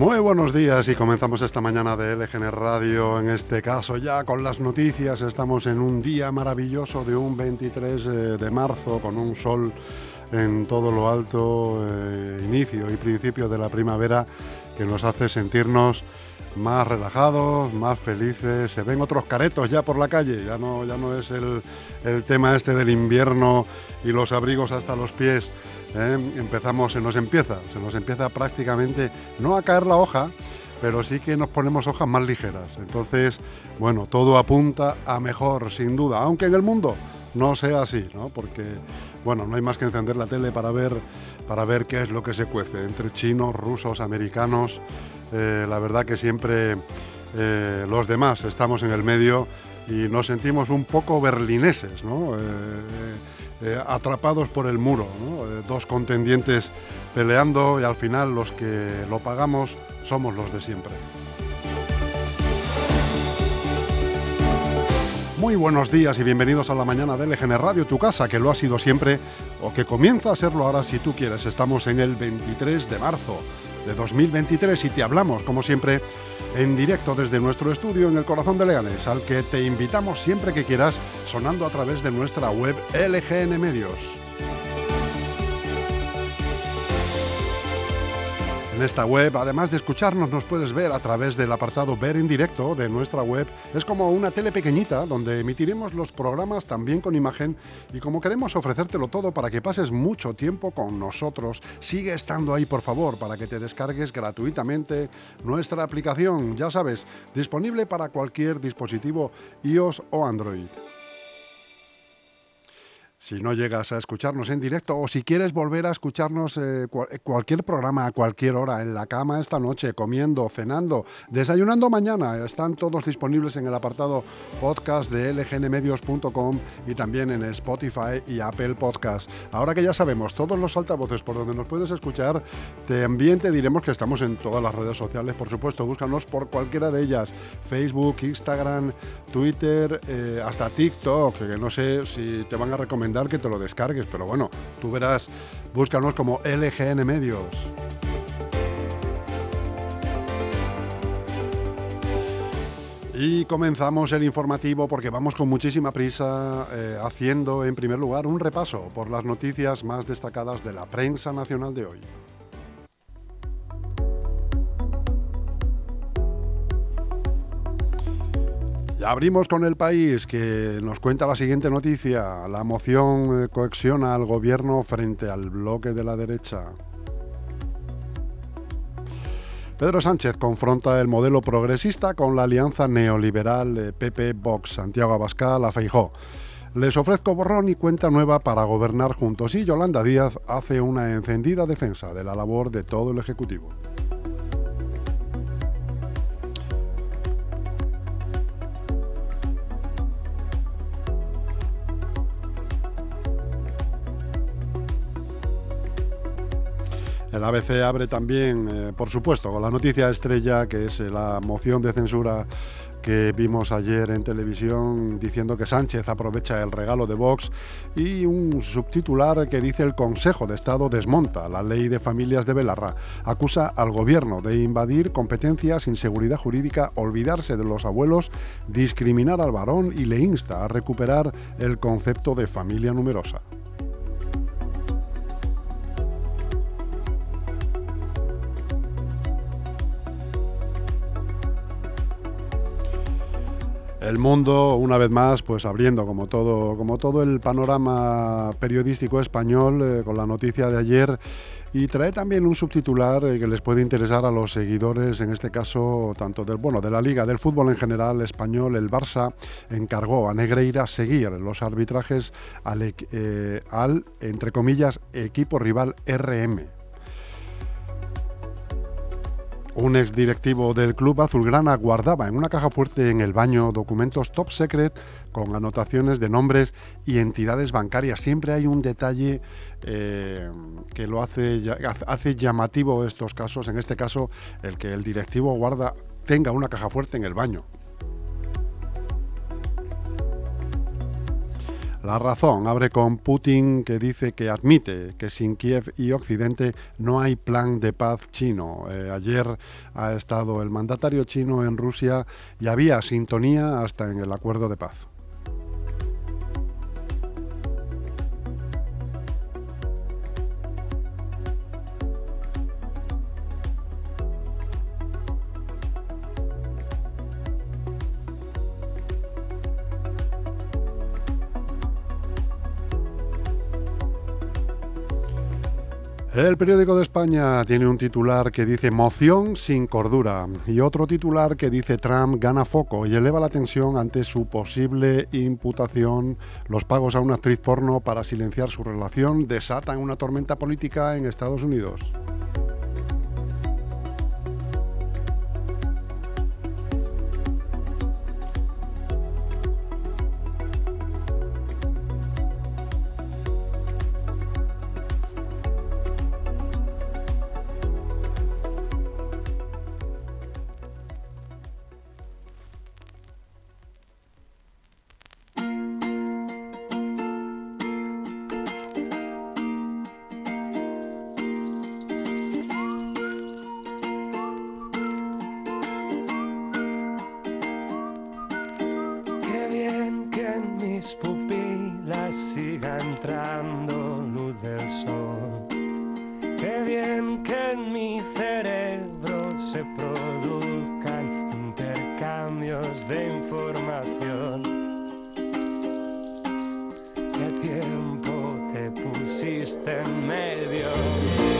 Muy buenos días y comenzamos esta mañana de LGN Radio, en este caso ya con las noticias. Estamos en un día maravilloso de un 23 eh, de marzo con un sol en todo lo alto, eh, inicio y principio de la primavera que nos hace sentirnos más relajados, más felices. Se ven otros caretos ya por la calle, ya no, ya no es el, el tema este del invierno y los abrigos hasta los pies ¿eh? empezamos, se nos empieza, se nos empieza prácticamente, no a caer la hoja, pero sí que nos ponemos hojas más ligeras. Entonces, bueno, todo apunta a mejor, sin duda, aunque en el mundo no sea así, ¿no? Porque, bueno, no hay más que encender la tele para ver, para ver qué es lo que se cuece entre chinos, rusos, americanos. Eh, la verdad que siempre eh, los demás estamos en el medio y nos sentimos un poco berlineses, ¿no? Eh, atrapados por el muro, eh, dos contendientes peleando y al final los que lo pagamos somos los de siempre. Muy buenos días y bienvenidos a la mañana de LGN Radio, tu casa, que lo ha sido siempre o que comienza a serlo ahora si tú quieres. Estamos en el 23 de marzo de 2023 y te hablamos, como siempre, en directo desde nuestro estudio en el corazón de Leganés, al que te invitamos siempre que quieras, sonando a través de nuestra web LGN Medios. En esta web, además de escucharnos, nos puedes ver a través del apartado Ver en directo de nuestra web. Es como una tele pequeñita donde emitiremos los programas también con imagen y como queremos ofrecértelo todo para que pases mucho tiempo con nosotros, sigue estando ahí por favor para que te descargues gratuitamente nuestra aplicación, ya sabes, disponible para cualquier dispositivo iOS o Android. Si no llegas a escucharnos en directo o si quieres volver a escucharnos eh, eh, cualquier programa a cualquier hora, en la cama esta noche, comiendo, cenando, desayunando mañana, están todos disponibles en el apartado podcast de lgnmedios.com y también en Spotify y Apple Podcast. Ahora que ya sabemos todos los altavoces por donde nos puedes escuchar, también te diremos que estamos en todas las redes sociales, por supuesto, búscanos por cualquiera de ellas, Facebook, Instagram, Twitter, eh, hasta TikTok, que no sé si te van a recomendar que te lo descargues, pero bueno, tú verás, búscanos como LGN Medios. Y comenzamos el informativo porque vamos con muchísima prisa eh, haciendo en primer lugar un repaso por las noticias más destacadas de la prensa nacional de hoy. Abrimos con el país que nos cuenta la siguiente noticia. La moción eh, coacciona al gobierno frente al bloque de la derecha. Pedro Sánchez confronta el modelo progresista con la alianza neoliberal PP-Vox. Santiago Abascal a Feijó. Les ofrezco borrón y cuenta nueva para gobernar juntos y Yolanda Díaz hace una encendida defensa de la labor de todo el Ejecutivo. El ABC abre también, eh, por supuesto, con la noticia estrella, que es eh, la moción de censura que vimos ayer en televisión diciendo que Sánchez aprovecha el regalo de Vox y un subtitular que dice el Consejo de Estado desmonta la ley de familias de Belarra, acusa al gobierno de invadir competencias, inseguridad jurídica, olvidarse de los abuelos, discriminar al varón y le insta a recuperar el concepto de familia numerosa. El mundo, una vez más, pues abriendo como todo, como todo el panorama periodístico español eh, con la noticia de ayer y trae también un subtitular eh, que les puede interesar a los seguidores, en este caso tanto del bueno de la liga, del fútbol en general español. El Barça encargó a Negreira seguir los arbitrajes al, eh, al entre comillas equipo rival RM un exdirectivo del club azulgrana guardaba en una caja fuerte en el baño documentos top secret con anotaciones de nombres y entidades bancarias. Siempre hay un detalle eh, que lo hace, hace llamativo estos casos. En este caso, el que el directivo guarda tenga una caja fuerte en el baño. La razón abre con Putin que dice que admite que sin Kiev y Occidente no hay plan de paz chino. Eh, ayer ha estado el mandatario chino en Rusia y había sintonía hasta en el acuerdo de paz. El periódico de España tiene un titular que dice moción sin cordura y otro titular que dice Trump gana foco y eleva la tensión ante su posible imputación. Los pagos a una actriz porno para silenciar su relación desatan una tormenta política en Estados Unidos. bien que en mis pupilas siga entrando luz del sol. Qué bien que en mi cerebro se produzcan intercambios de información. Qué tiempo te pusiste en medio.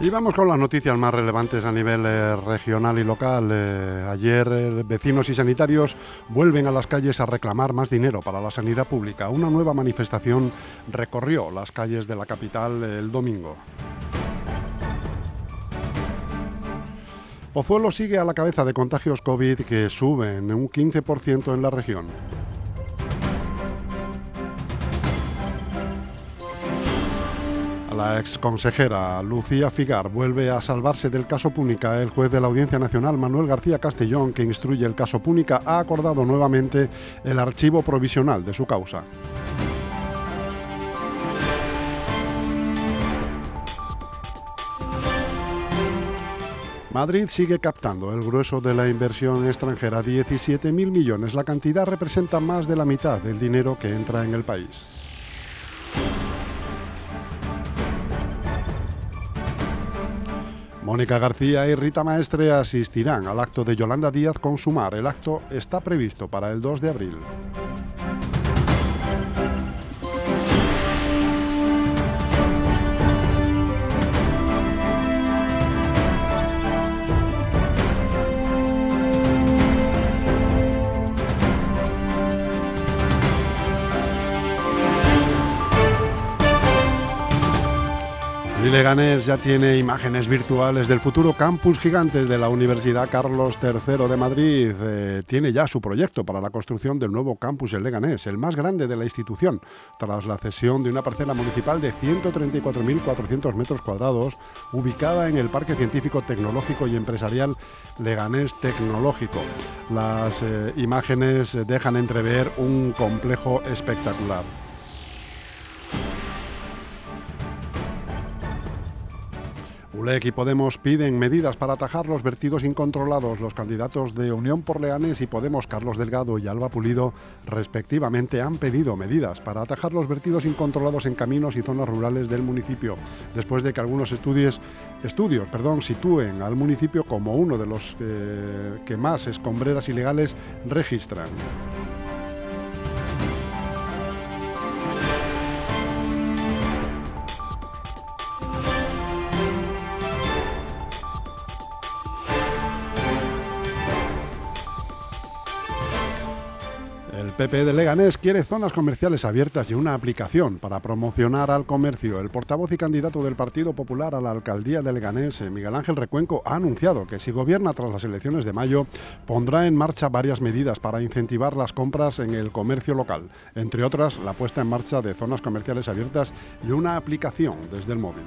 Y vamos con las noticias más relevantes a nivel eh, regional y local. Eh, ayer eh, vecinos y sanitarios vuelven a las calles a reclamar más dinero para la sanidad pública. Una nueva manifestación recorrió las calles de la capital el domingo. Pozuelo sigue a la cabeza de contagios COVID que suben un 15% en la región. La exconsejera Lucía Figar vuelve a salvarse del caso Púnica. El juez de la Audiencia Nacional, Manuel García Castellón, que instruye el caso Púnica, ha acordado nuevamente el archivo provisional de su causa. Madrid sigue captando el grueso de la inversión extranjera, 17.000 millones. La cantidad representa más de la mitad del dinero que entra en el país. Mónica García y Rita Maestre asistirán al acto de Yolanda Díaz con Sumar. El acto está previsto para el 2 de abril. Leganés ya tiene imágenes virtuales del futuro campus gigantes de la Universidad Carlos III de Madrid. Eh, tiene ya su proyecto para la construcción del nuevo campus en Leganés, el más grande de la institución, tras la cesión de una parcela municipal de 134.400 metros cuadrados, ubicada en el Parque Científico, Tecnológico y Empresarial Leganés Tecnológico. Las eh, imágenes dejan entrever un complejo espectacular. ULEC y Podemos piden medidas para atajar los vertidos incontrolados. Los candidatos de Unión por Leanes y Podemos, Carlos Delgado y Alba Pulido, respectivamente, han pedido medidas para atajar los vertidos incontrolados en caminos y zonas rurales del municipio, después de que algunos estudios, estudios perdón, sitúen al municipio como uno de los eh, que más escombreras ilegales registran. PP de Leganés quiere zonas comerciales abiertas y una aplicación para promocionar al comercio. El portavoz y candidato del Partido Popular a la alcaldía de Leganés, eh, Miguel Ángel Recuenco, ha anunciado que si gobierna tras las elecciones de mayo, pondrá en marcha varias medidas para incentivar las compras en el comercio local, entre otras la puesta en marcha de zonas comerciales abiertas y una aplicación desde el móvil.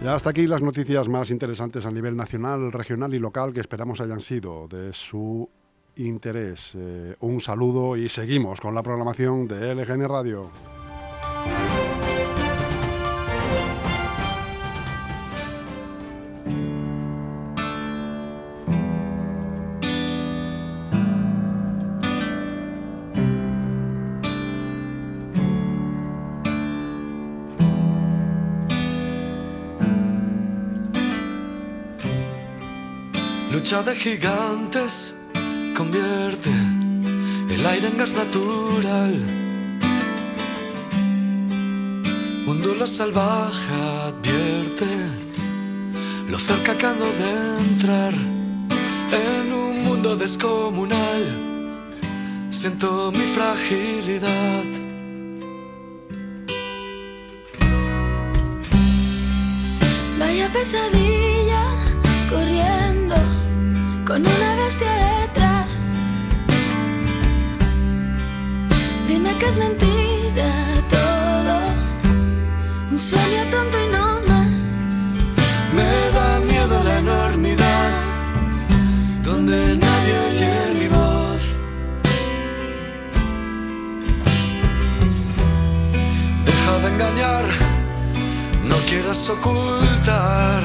Ya hasta aquí las noticias más interesantes a nivel nacional, regional y local que esperamos hayan sido de su interés. Eh, un saludo y seguimos con la programación de LGN Radio. Lucha de gigantes convierte el aire en gas natural. Un duelo salvaje advierte lo cerca que de entrar en un mundo descomunal. Siento mi fragilidad. Vaya pesadilla corriendo con una bestia Dime que es mentira todo, un sueño tonto y no más. Me da miedo la enormidad, donde nadie oye mi voz. Deja de engañar, no quieras ocultar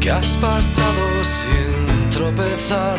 que has pasado sin tropezar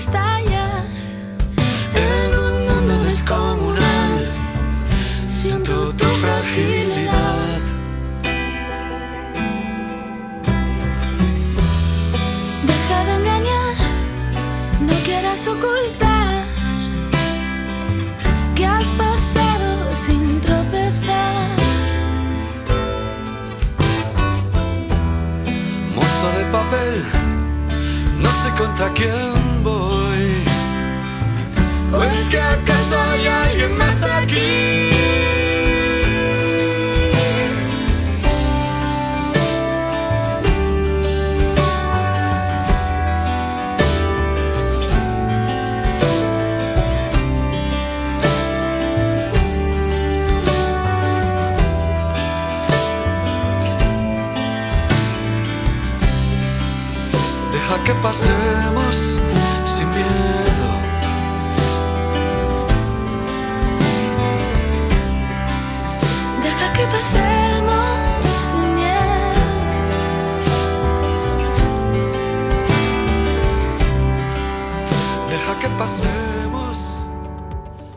estalla en un mundo descomunal. Siento tu fragilidad. Deja de engañar, no quieras ocultar que has pasado sin tropezar. Monstruo de papel no sé contra quién voy. ¿O es que acaso hay alguien más aquí? que pasemos